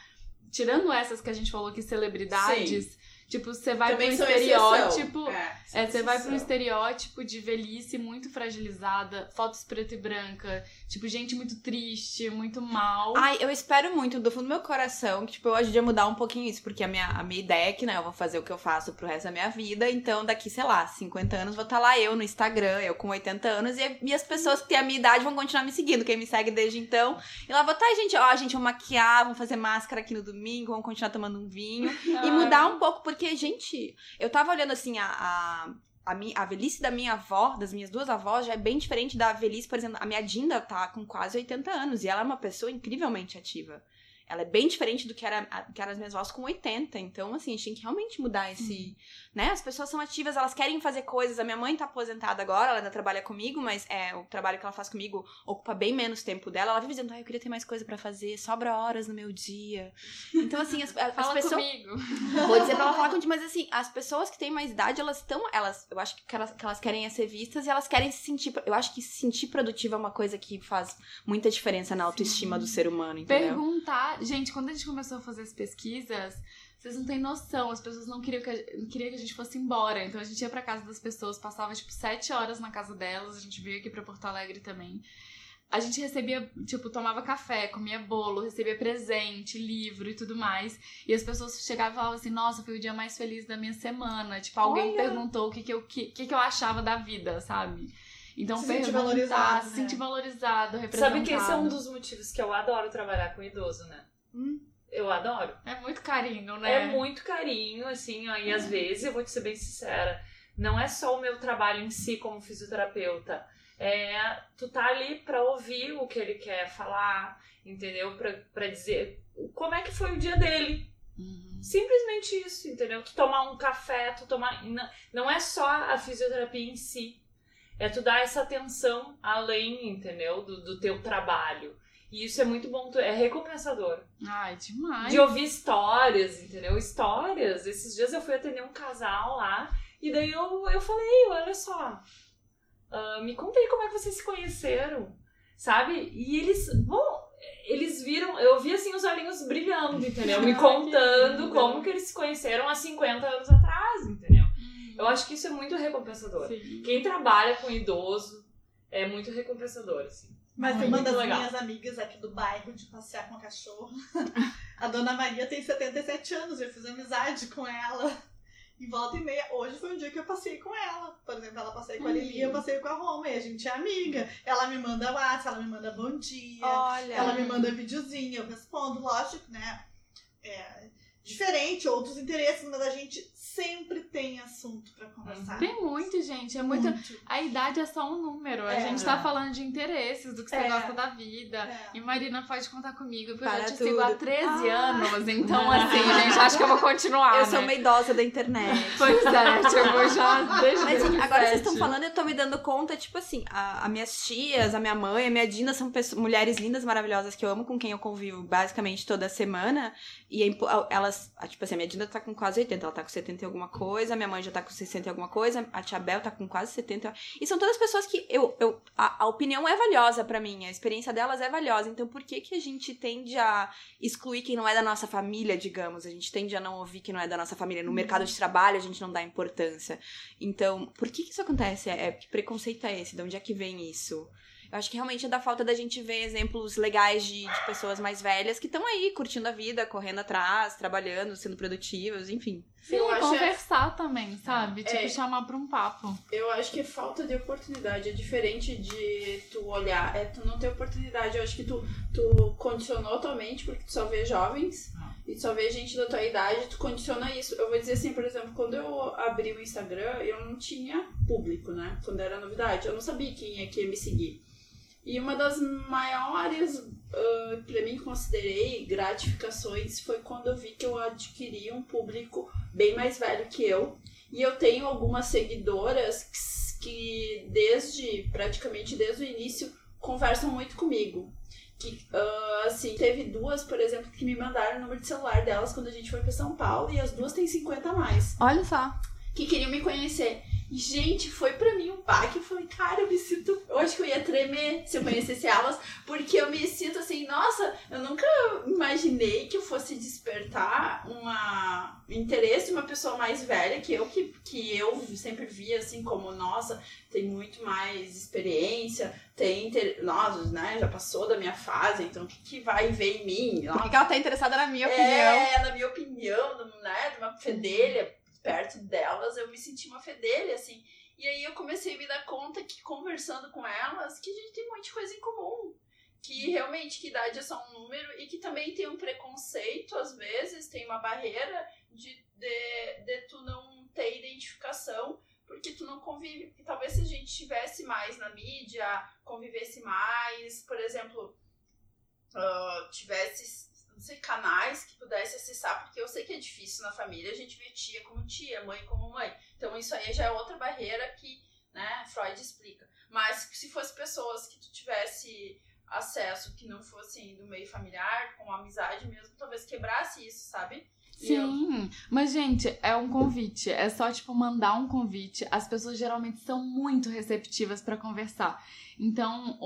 tirando essas que a gente falou aqui, celebridades, tipo, você vai Também pro estereótipo. É, É, você vai pro estereótipo de velhice muito fragilizada, fotos preto e branca, tipo, gente muito triste, muito mal. Ai, eu espero muito do fundo do meu coração que, tipo, eu ajude a mudar um pouquinho isso, porque a minha, a minha ideia é que, né, eu vou fazer o que eu faço pro resto da minha vida, então daqui, sei lá, 50 anos vou estar lá eu no Instagram, eu com 80 anos, e, e as pessoas que têm a minha idade vão continuar me seguindo, quem me segue desde então. E lá vou estar, gente, ó, gente, vamos maquiar, vamos fazer máscara aqui no domingo, vamos continuar tomando um vinho. (laughs) E mudar um pouco, porque, gente, eu tava olhando assim, a, a, a, mi- a velhice da minha avó, das minhas duas avós, já é bem diferente da velhice, por exemplo, a minha Dinda tá com quase 80 anos e ela é uma pessoa incrivelmente ativa. Ela é bem diferente do que era, que eram as minhas avós com 80. Então, assim, a gente tem que realmente mudar esse. Né? As pessoas são ativas, elas querem fazer coisas. A minha mãe tá aposentada agora, ela ainda trabalha comigo, mas é, o trabalho que ela faz comigo ocupa bem menos tempo dela. Ela vive dizendo, ah, eu queria ter mais coisa pra fazer, sobra horas no meu dia. Então, assim, as, as Fala pessoas. comigo. (laughs) Vou dizer pra ela falar contigo, mas assim, as pessoas que têm mais idade, elas estão. Elas, eu acho que elas, que elas querem é ser vistas e elas querem se sentir. Eu acho que se sentir produtiva é uma coisa que faz muita diferença na autoestima do ser humano, entendeu? Perguntar. Gente, quando a gente começou a fazer as pesquisas, vocês não têm noção. As pessoas não queriam que a, queriam que a gente fosse embora. Então a gente ia pra casa das pessoas, passava tipo sete horas na casa delas. A gente veio aqui pra Porto Alegre também. A gente recebia, tipo, tomava café, comia bolo, recebia presente, livro e tudo mais. E as pessoas chegavam e falavam assim: Nossa, foi o dia mais feliz da minha semana. Tipo, alguém Olha! perguntou o que, que, eu, que, que, que eu achava da vida, sabe? Então, Se sentir valorizado, se né? sentir valorizado, representado. Sabe que esse é um dos motivos que eu adoro trabalhar com idoso, né? Hum. Eu adoro. É muito carinho, né? É muito carinho, assim, ó, e às vezes, eu vou te ser bem sincera, não é só o meu trabalho em si como fisioterapeuta. É, tu tá ali pra ouvir o que ele quer falar, entendeu? Pra, pra dizer como é que foi o dia dele. Uhum. Simplesmente isso, entendeu? Tu tomar um café, tu tomar. Não, não é só a fisioterapia em si. É tu dar essa atenção além, entendeu? Do, do teu trabalho. E isso é muito bom, é recompensador. Ai, demais. De ouvir histórias, entendeu? Histórias. Esses dias eu fui atender um casal lá e daí eu, eu falei, olha só, ah, me contei como é que vocês se conheceram, sabe? E eles, bom, eles viram, eu vi assim os olhinhos brilhando, entendeu? (laughs) Me contando como que eles se conheceram há 50 anos atrás, entendeu? Eu acho que isso é muito recompensador. Sim. Quem trabalha com idoso é muito recompensador, assim. Mas tem uma das legal. minhas amigas aqui do bairro de passear com a cachorra. A dona Maria tem 77 anos, eu fiz amizade com ela. E volta e meia. Hoje foi um dia que eu passei com ela. Por exemplo, ela passei com a Lili, eu passei com a Roma. E a gente é amiga. Ela me manda WhatsApp, ela me manda bom dia. Olha. Ela me manda videozinho, eu respondo, lógico, né? É diferente, outros interesses, mas a gente sempre tem assunto pra conversar. Tem muito, gente. É muito. A idade é só um número. A É. gente tá falando de interesses, do que você É. gosta da vida. É. E Marina pode contar comigo, porque Para eu te tudo. sigo há 13 Ah. anos. Então, assim, gente, acho que eu vou continuar. Eu sou né? uma idosa da internet. (laughs) Pois é, tipo, já (laughs) desde Mas assim, agora vocês estão 2007. falando, eu tô me dando conta, tipo assim, a, a minhas tias, a minha mãe, a minha Dina são pessoas, mulheres lindas, maravilhosas que eu amo, com quem eu convivo basicamente toda semana. E é elas, a- tipo assim, a minha Dina tá com quase 80, ela tá com 70 e alguma coisa, minha mãe já tá com 60 e alguma coisa, a tia Bel tá com quase 70. E são todas pessoas que eu, eu a, a opinião é valiosa pra mim, a experiência delas é valiosa. Então por que que a gente tende a excluir quem não é da nossa família, digamos? A gente tende a não ouvir quem não é da nossa família. No mercado de trabalho a gente não dá importância. Então, por que que isso acontece? É, que preconceito é esse? De onde é que vem isso? Eu acho que realmente é da falta da gente ver exemplos legais de, de pessoas mais velhas que estão aí curtindo a vida, correndo atrás, trabalhando, sendo produtivas, enfim. Sim, Eu acho- conversar também, sabe? É. Tipo, chamar pra um papo. Eu acho que é falta de oportunidade. É diferente de tu olhar, é tu não ter oportunidade. Eu acho que tu, tu condicionou tua mente porque tu só vê jovens e só vê gente da tua idade, tu condiciona isso. Eu vou dizer assim, por exemplo, quando eu abri o Instagram, eu não tinha público, né? Quando era novidade, eu não sabia quem é que ia me seguir. E uma das maiores, ah, pra mim, considerei gratificações foi quando eu vi que eu adquiri um público bem mais velho que eu. E eu tenho algumas seguidoras que, que desde, praticamente desde o início, conversam muito comigo. Que, ah, assim, teve duas, por exemplo, que me mandaram o número de celular delas quando a gente foi pra São Paulo e as duas têm 50 a mais Olha só. que queriam me conhecer. Gente, foi pra mim um baque. Eu falei, cara, eu me sinto. Eu acho que eu ia tremer se eu conhecesse elas, porque eu me sinto assim, nossa, eu nunca imaginei que eu fosse despertar uma um interesse de uma pessoa mais velha que eu, que, que eu sempre via assim como, nossa, tem muito mais experiência, tem inter... nossa, né, já passou da minha fase, então o que, que vai ver em mim? Por que que ela tá interessada na minha opinião? É, na minha opinião, né, de uma fedelha perto delas, eu me senti uma fedelha, assim. E aí eu comecei a me dar conta que conversando com elas, que a gente tem de coisa em comum. Que realmente que idade é só um número e que também tem um preconceito, às vezes, tem uma barreira de, de, de tu não ter identificação porque tu não convive. Talvez se a gente estivesse mais na mídia, convivesse mais, por exemplo, ah, tivesse, sei, canais que pudesse acessar, porque eu sei que é difícil na família a gente ver tia como tia, mãe como mãe. Então isso aí já é outra barreira que, né, Freud explica. Mas se fosse pessoas que tu tivesse acesso que não fossem do meio familiar, com amizade mesmo, talvez quebrasse isso, sabe? Sim, mas gente, é um convite. É só tipo mandar um convite. As pessoas geralmente são muito receptivas pra conversar. Então,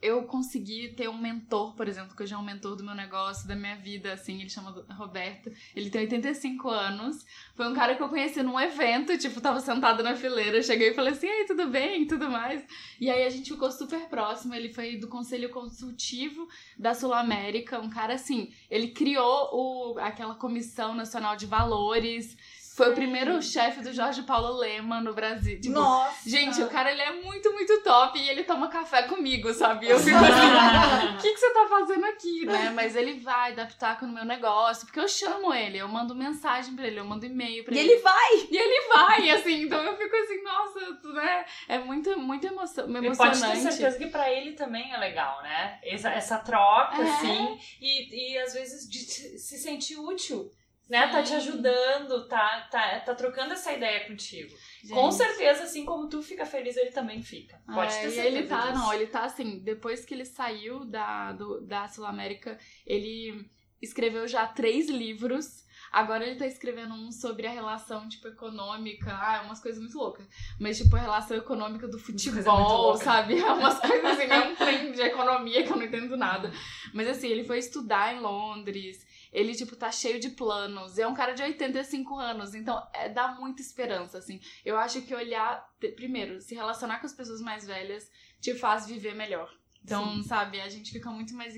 eu consegui ter um mentor, por exemplo, que hoje é um mentor do meu negócio, da minha vida, assim, ele chama Roberto. Ele tem 85 anos. Foi um cara que eu conheci num evento, tipo, tava sentado na fileira, cheguei e falei assim: "Ei, tudo bem?" e tudo mais. E aí a gente ficou super próximo. Ele foi do conselho consultivo da Sul América, um cara assim, ele criou o, aquela Comissão Nacional de Valores. Foi o primeiro chefe do Jorge Paulo Lema no Brasil. Tipo, Nossa! Gente, o cara ele é muito, muito top e ele toma café comigo, sabe? Eu fico assim, o que, que você tá fazendo aqui, né? (laughs) Mas ele vai dar pitaco no meu negócio, porque eu chamo ele, eu mando mensagem pra ele, eu mando e-mail pra E ele. ele vai! E ele vai, assim, então eu fico assim, nossa, né? É muito, muito emoção, E pode emocionante. ter certeza que pra ele também é legal, né? Essa, essa troca, É. assim, e, e às vezes de se se sentir útil, né? Tá te ajudando, tá, tá, tá trocando essa ideia contigo. Com Gente. certeza, assim como tu fica feliz, ele também fica. Pode É, ter certeza ele tá, disso. não, ele tá assim, depois que ele saiu da, do, da Sul América, ele escreveu já três livros. Agora ele tá escrevendo um sobre a relação, tipo, econômica. Ah, é umas coisas muito loucas. Mas, tipo, a relação econômica do futebol, sabe? É umas (laughs) coisas assim, é um trem de economia que eu não entendo nada. Mas assim, ele foi estudar em Londres. Ele, tipo, tá cheio de planos. É um cara de 85 anos. Então, é, dá muita esperança, assim. Eu acho que olhar... Primeiro, se relacionar com as pessoas mais velhas te faz viver melhor. Então, sabe, a gente fica muito mais...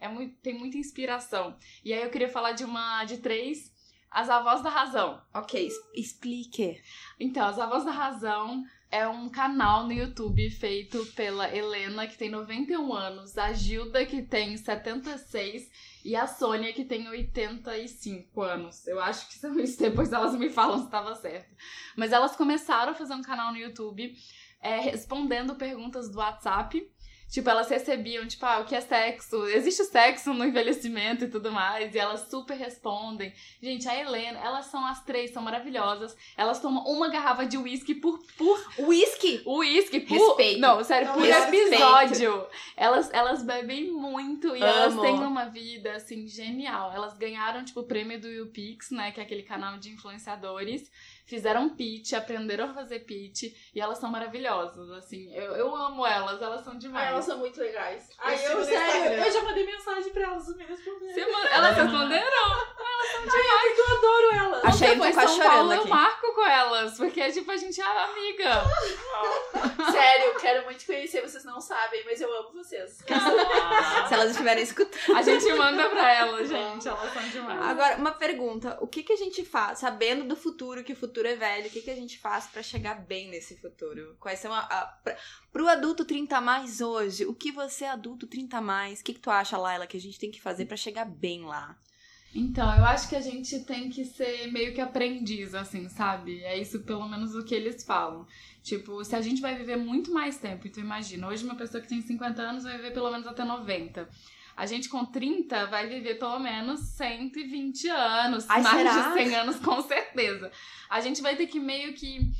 É muito, tem muita inspiração. E aí eu queria falar de uma... De três... As Avós da Razão. Ok, explique. Então, As Avós da Razão é um canal no YouTube feito pela Helena, que tem 91 anos, a Gilda, que tem 76, e a Sônia, que tem 85 anos. Eu acho que são isso, depois elas me falam se estava certo. Mas elas começaram a fazer um canal no YouTube é, respondendo perguntas do WhatsApp. Tipo, elas recebiam, tipo, ah, o que é sexo? Existe sexo no envelhecimento e tudo mais. E elas super respondem. Gente, a Helena, elas são as três, são maravilhosas. Elas tomam uma garrafa de uísque por, por Whisky! uísque. Por, Respeito. Não, sério, por Respeito. episódio. Elas, elas bebem muito e elas Amo. têm uma vida, assim, genial. Elas ganharam, tipo, o prêmio do YouPix, né, que é aquele canal de influenciadores. Fizeram pitch, aprenderam a fazer pitch e elas são maravilhosas, assim. Eu, eu amo elas, elas são Ai, demais. elas são muito legais. Ai, sigo eu, no sério, eu já mandei mensagem pra elas me responder. Você manda- Elas responderam? Ai, eu adoro elas. Achei que foi eu São Paulo, chorando eu aqui. marco com elas, porque, tipo, a gente é amiga. (laughs) Sério, quero muito conhecer, vocês não sabem, mas eu amo vocês. (laughs) Se elas estiverem escutando. A gente manda pra elas, gente, elas são demais. Agora, uma pergunta. O que, que a gente faz, sabendo do futuro, que o futuro é velho, o que, que a gente faz pra chegar bem nesse futuro? Quais são a... a pra, pro adulto 30 a mais hoje, o que você, adulto 30 a mais, o que, que tu acha, Laila, que a gente tem que fazer pra chegar bem lá? Então, eu acho que a gente tem que ser meio que aprendiz, assim, sabe? É isso pelo menos o que eles falam. Tipo, se a gente vai viver muito mais tempo, então imagina, hoje uma pessoa que tem 50 anos vai viver pelo menos até 90. A gente com 30 vai viver pelo menos 120 anos, Ai, mais será? de 100 anos com certeza. A gente vai ter que meio que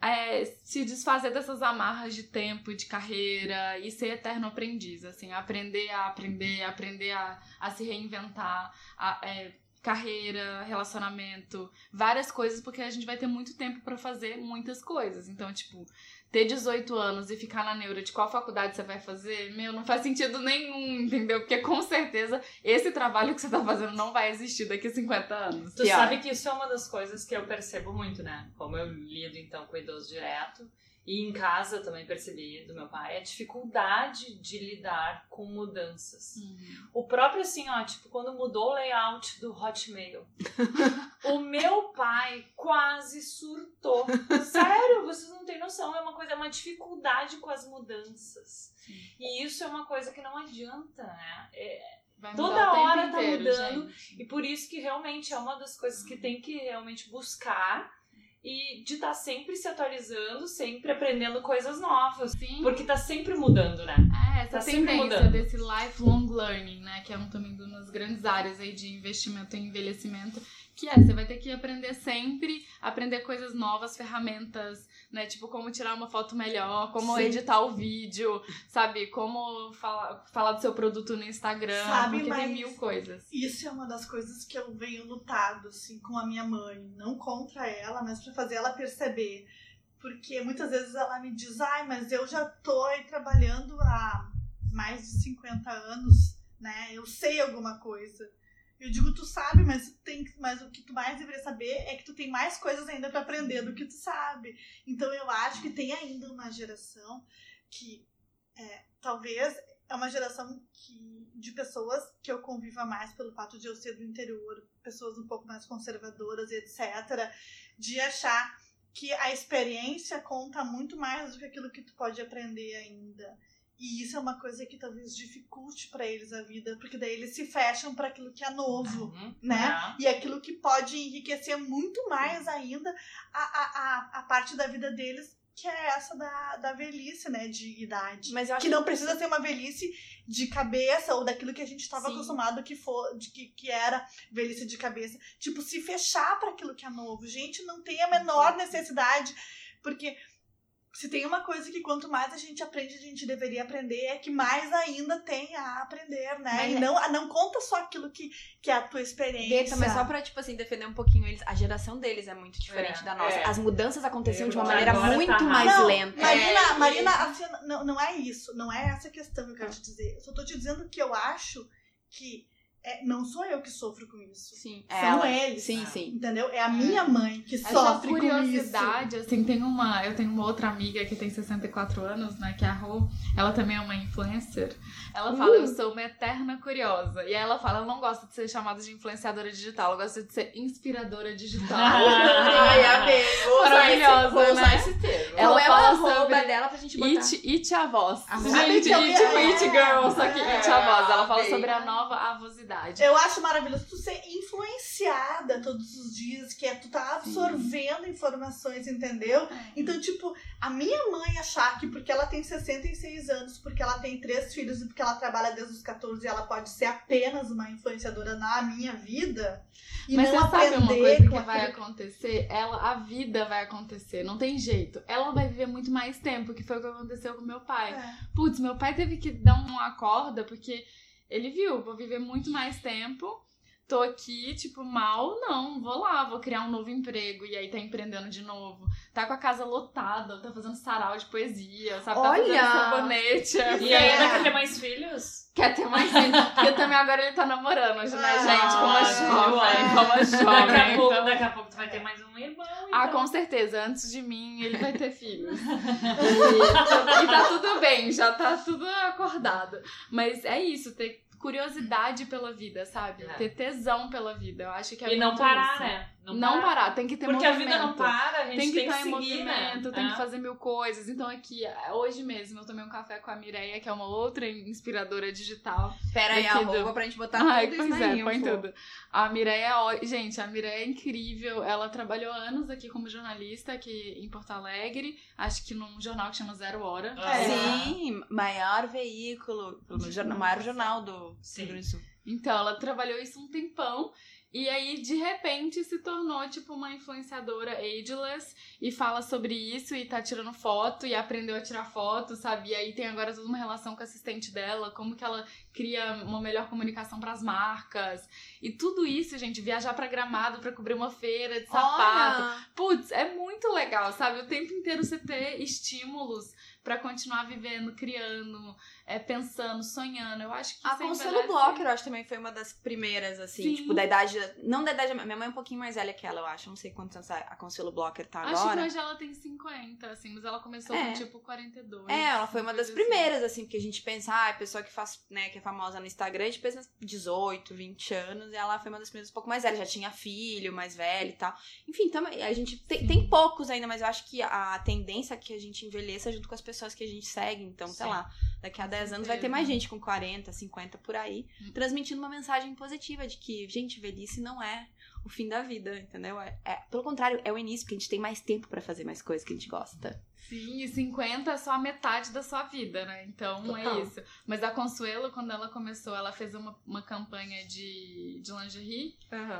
é, se desfazer dessas amarras de tempo, de carreira e ser eterno aprendiz, assim, aprender a aprender, aprender a, a se reinventar, a- é, carreira, relacionamento, várias coisas, porque a gente vai ter muito tempo pra fazer muitas coisas. Então, tipo, ter 18 anos e ficar na neura de qual faculdade você vai fazer, meu, não faz sentido nenhum, entendeu? Porque com certeza esse trabalho que você tá fazendo não vai existir daqui a 50 anos. Tu Pior. sabe que isso é uma das coisas que eu percebo muito, né? Como eu lido então com idoso direto. E em casa eu também percebi do meu pai a dificuldade de lidar com mudanças. O próprio assim, ó, tipo, quando mudou o layout do Hotmail, (laughs) o meu pai quase surtou. Sério, vocês não têm noção, é uma coisa, é uma dificuldade com as mudanças. Sim. E isso é uma coisa que não adianta, né? É- Toda hora tá inteiro, mudando. gente. e por isso que realmente é uma das coisas que tem que realmente buscar e de estar sempre se atualizando, sempre aprendendo coisas novas. Sim. Porque tá sempre mudando, né? É, essa Tá sempre tendência desse lifelong learning, né? Que é um também de umas grandes áreas aí de investimento em envelhecimento. Que é, você vai ter que aprender sempre, aprender coisas novas, ferramentas, né? Tipo, como tirar uma foto melhor, como Sim. editar o vídeo, sabe? Como falar, falar do seu produto no Instagram, Sabe, porque tem mil coisas. Isso é uma das coisas que eu venho lutado, assim, com a minha mãe. Não contra ela, mas pra fazer ela perceber. Porque muitas vezes ela me diz, ai, mas eu já tô aí trabalhando há mais de 50 anos, né? Eu sei alguma coisa. Eu digo, tu sabe, mas, tu tem, mas o que tu mais deveria saber é que tu tem mais coisas ainda pra aprender do que tu sabe. Então eu acho que tem ainda uma geração que é, talvez é uma geração que, de pessoas que eu conviva mais pelo fato de eu ser do interior, pessoas um pouco mais conservadoras e etc., de achar que a experiência conta muito mais do que aquilo que tu pode aprender ainda. E isso é uma coisa que talvez dificulte para eles a vida, porque daí eles se fecham para aquilo que é novo Uhum. né? É. E aquilo que pode enriquecer muito mais ainda a, a, a, a parte da vida deles, que é essa da, da velhice, né? De idade. Mas eu acho Que não precisa ser uma velhice de cabeça ou daquilo que a gente estava acostumado que for, de que, que era velhice de cabeça. Tipo, se fechar para aquilo que é novo. Gente, não tem a menor necessidade, porque se tem uma coisa que quanto mais a gente aprende, a gente deveria aprender, é que mais ainda tem a aprender, né? Mas e é- não, não conta só aquilo que, que é a tua experiência. Beta, mas só pra, tipo assim, defender um pouquinho eles, a geração deles é muito diferente É, da nossa. é. As mudanças aconteciam de uma maneira tá muito rápido. mais não, lenta. Marina, É, Marina assim, não, não é isso. Não é essa questão que eu quero te dizer. Eu só tô te dizendo que eu acho que é, não sou eu que sofro com isso. Sim, São ela. eles. Sim, sim. Entendeu? É a minha mãe que Essa sofre com isso. curiosidade, assim, tem uma. Eu tenho uma outra amiga que tem 64 anos, né? Que é a Rô. Ela também é uma influencer. Ela fala, eu sou uma eterna curiosa. E aí ela fala, ela não gosta de ser chamada de influenciadora digital, ela gosta de ser inspiradora digital. (laughs) Ai, amei. Usar esse, Maravilhosa, vou usar né? esse termo. Ela Qual é arroba sobre dela pra gente botar? It, it a voz. Ah, Gente, It it, é It Girl, só que é, It a voz. Ela fala sobre a nova avosidade. Eu acho maravilhoso tu ser influenciada todos os dias, que é tu tá absorvendo informações, entendeu? Então, tipo, a minha mãe achar que porque ela tem 66 anos, porque ela tem três filhos e porque ela trabalha desde os 14 e ela pode ser apenas uma influenciadora na minha vida e Mas não você sabe uma aprender coisa que vai aquilo acontecer? Ela, a vida vai acontecer, não tem jeito. Ela vai viver muito mais tempo, que foi o que aconteceu com meu pai. É. Putz, meu pai teve que dar uma corda porque ele viu, vou viver muito mais tempo. Tô aqui, tipo, mal, não, vou lá, vou criar um novo emprego. E aí tá empreendendo de novo. Tá com a casa lotada, tá fazendo sarau de poesia, sabe? Tá Olha! fazendo sabonete. E ainda quer ter mais filhos? Quer ter mais gente. Porque também agora ele tá namorando, né, gente? Como Ah, a jovem, como a jovem. Daqui a, pouco, então- daqui a pouco tu vai ter mais um irmão. Ah, então. com certeza. Antes de mim, ele vai ter filhos. E, e tá tudo bem, já tá tudo acordado. Mas é isso, ter curiosidade pela vida, sabe? É. Ter tesão pela vida. Eu acho que é E não parar, isso. né? Não, parar. tem que ter Porque a movimento. vida não para, a gente Tem que tem estar que em seguir, movimento, né? tem que É. fazer mil coisas. Então aqui, hoje mesmo, eu tomei um café com a Mireia, que é uma outra inspiradora digital. Pera aí, Daqui do- pra gente botar Ai, tudo isso pois é, põe tudo. A Mireia é. Gente, a Mireia é incrível. Ela trabalhou anos aqui como jornalista aqui em Porto Alegre. Acho que num jornal que chama Zero Hora. Ah, É. Sim, maior veículo, no jornal, maior jornal do Sim. Rio Grande do Sul. Então, ela trabalhou isso um tempão. E aí, de repente, se tornou, tipo, uma influenciadora ageless e fala sobre isso e tá tirando foto e aprendeu a tirar foto, sabe? E aí tem agora toda uma relação com a assistente dela, como que ela cria uma melhor comunicação pras marcas. E tudo isso, gente, viajar pra Gramado pra cobrir uma feira de sapato. Olha! Putz, é muito legal, sabe? O tempo inteiro você ter estímulos pra continuar vivendo, criando, é, pensando, sonhando. Eu acho que A Consuelo Blocker, eu acho, também foi uma das primeiras, assim, Sim. tipo, da idade. Não da idade. Minha mãe é um pouquinho mais velha que ela, eu acho. Não sei quantos anos a Consuelo Blocker tá Acho agora. que hoje ela tem 50, assim, mas ela começou É. com tipo 42. É, ela foi uma das coisa assim. primeiras, assim, porque a gente pensa, ah, a pessoa que faz, né, que é famosa no Instagram, a gente pensa 18, 20 anos, e ela foi uma das primeiras um pouco mais velha, já tinha filho, mais velho e tal. Enfim, também, a gente tem, tem poucos ainda, mas eu acho que a tendência é que a gente envelheça junto com as pessoas que a gente segue. Então, sei Sim. lá, daqui a Com 10 anos vai ter mais gente com 40, 50 por aí, Hum. transmitindo uma mensagem positiva de que, gente, velhice não é o fim da vida, entendeu? É, é- pelo contrário, é o início, porque a gente tem mais tempo pra fazer mais coisas que a gente gosta. Sim, e 50 é só a metade da sua vida, né? Então Total. é isso. Mas a Consuelo, quando ela começou, ela fez uma, uma campanha de, de lingerie.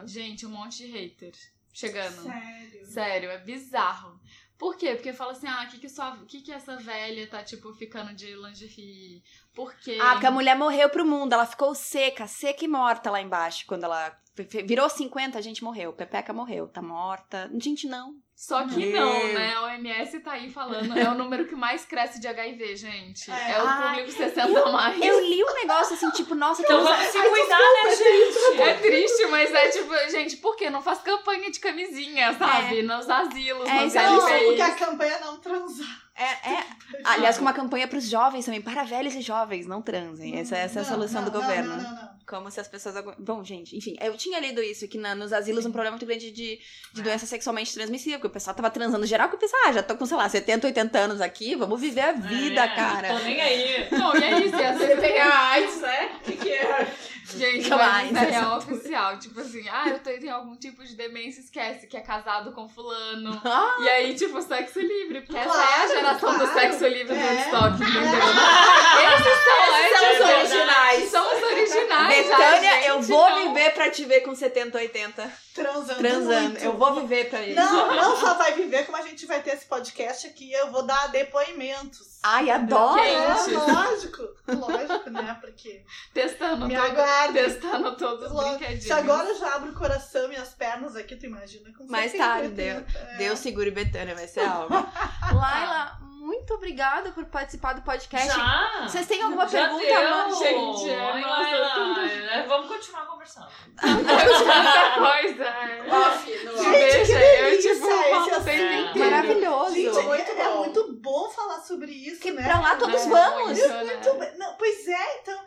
Gente, um monte de hater chegando. Sério. Sério, é bizarro. Por quê? Porque fala assim, ah, o que que, que que essa velha tá, tipo, ficando de lingerie? Por quê? Ah, porque a mulher morreu pro mundo, ela ficou seca, seca e morta lá embaixo. Quando ela virou 50, a gente morreu. Pepeca morreu, tá morta. Gente, não. Só que Meu. não, né? A OMS tá aí falando, (laughs) é o número que mais cresce de HIV, gente. É. É, o público 60 a mais. Eu li um negócio assim, tipo, nossa, que Então coisa- vamos se cuidar, né, gente? É triste, mas é tipo, gente, por que não faz campanha de camisinha, sabe? Nos asilos, É, nos. Não, porque a campanha é não transar. É, é. (laughs) Aliás, com uma campanha pros jovens também, para velhos e jovens, não transem. Essa, essa é a solução não, do não, governo. Não, não, não. Como se as pessoas. Bom, gente, enfim, eu tinha lido isso, que na- nos asilos um problema muito grande de, de doença sexualmente transmissível, porque o pessoal tava transando geral, que eu pensava, ah, já tô com, sei lá, 70, 80 anos aqui, vamos viver a vida, É, cara. Tô nem aí. Não, e é isso, e às Você vezes tem a AIDS, né? O que, que é? Gente, mas isso é real oficial. Tipo assim, ah, eu tenho, algum tipo de demência, esquece que é casado com fulano. (laughs) Ah, E aí, tipo, sexo livre. Porque essa é a Claro, geração do claro. sexo livre do É. Woodstock, entendeu? (laughs) Esses são, Esses é, são os originais. São os originais. Betânia, a gente eu vou não. viver pra te ver com 70, 80. Transando. Transando. muito. Eu vou viver pra isso. Não, não só vai viver, como a gente vai ter esse podcast aqui, eu vou dar depoimentos. Ai, adoro! É, lógico. Lógico, né? Porque Testando, me todo, aguarde. testando todos os Lógico. brinquedinhos. Se agora eu já abro o coração e as pernas aqui, tu imagina com Mais 70, tarde, 80. É. Deus segure Betânia, vai ser algo. (laughs) Laila, muito obrigada por participar do podcast. Já? Vocês têm alguma Já pergunta, deu. mano? Gente, é, Ai, nossa, é, Vamos continuar conversando. (laughs) Outra (laughs) coisa. é. Off, no Gente. Deixa, que eu delícia tipo esse É. Maravilhoso. Gente, é- Muito é, bom. muito bom falar sobre isso, Que né? pra lá todos É, vamos. muito, né? Muito. Não, pois é, então.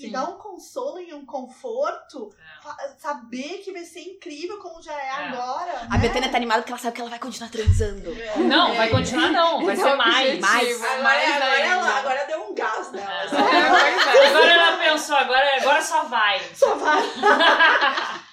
E Sim. dá um consolo e um conforto. É. Saber que vai ser incrível como já é, É. agora. A né? Betânia tá animada porque ela sabe que ela vai continuar transando. Não, É. vai continuar não, vai Esse ser é mais. mais, Agora, mais agora, ela, agora deu um gás nela. É. É, é. Agora ela pensou, agora, agora só vai. Só vai. (laughs)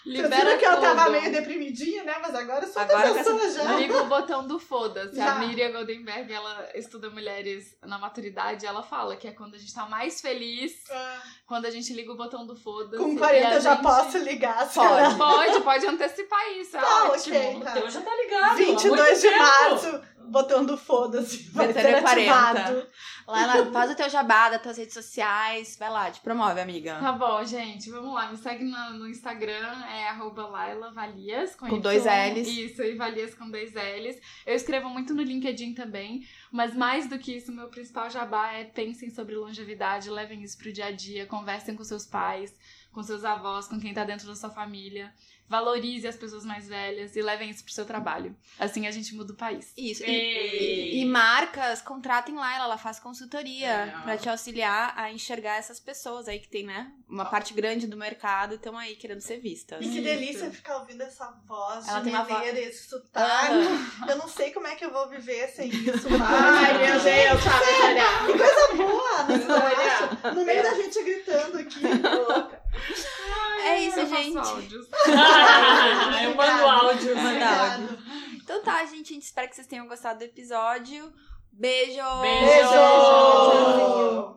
Libera Libera que eu tava meio deprimidinha, né? Mas agora sou Agora pessoa já. Liga o botão do foda-se. A Miriam Goldenberg, ela estuda mulheres na maturidade, ela fala que é quando a gente tá mais feliz, Ah, quando a gente liga o botão do foda-se. Com e 40 a eu já gente- posso ligar. Pode. Pode, pode antecipar isso, é Tá, ótimo. ok, O tá. teu já tá ligado. há 22 muito de tempo. março, botão do foda-se. Vai ser Betânia 40. Ativado. Laila, faz o teu jabá das tuas redes sociais. Vai lá, te promove, amiga. Tá bom, gente, vamos lá. Me segue no, no Instagram, é arroba Laila Valias. Com, Com dois Ls. Isso, e Valias com dois L's. Eu escrevo muito no LinkedIn também, mas mais do que isso, meu principal jabá é pensem sobre longevidade, levem isso pro dia a dia, conversem com seus pais, com seus avós, com quem tá dentro da sua família. Valorize as pessoas mais velhas e levem isso pro seu trabalho. Assim a gente muda o país. Isso. E, e- e marcas, contratem Laila, ela faz consultoria É. pra te auxiliar a enxergar essas pessoas aí que tem, né? Uma parte grande do mercado e estão aí querendo ser vistas. E que Isso. delícia ficar ouvindo essa voz Ela de tem uma voz- mineira, esse sotaque. Eu não sei como é que eu vou viver sem (laughs) isso. Ai, meu Deus, tá, olha. Que coisa boa, não Não, acha? No meio da gente gritando aqui. louca. É isso, eu faço gente. áudios. (laughs) Eu mando áudio. Manda Obrigada. Então tá, gente. A gente espera que vocês tenham gostado do episódio. Beijo! Beijo!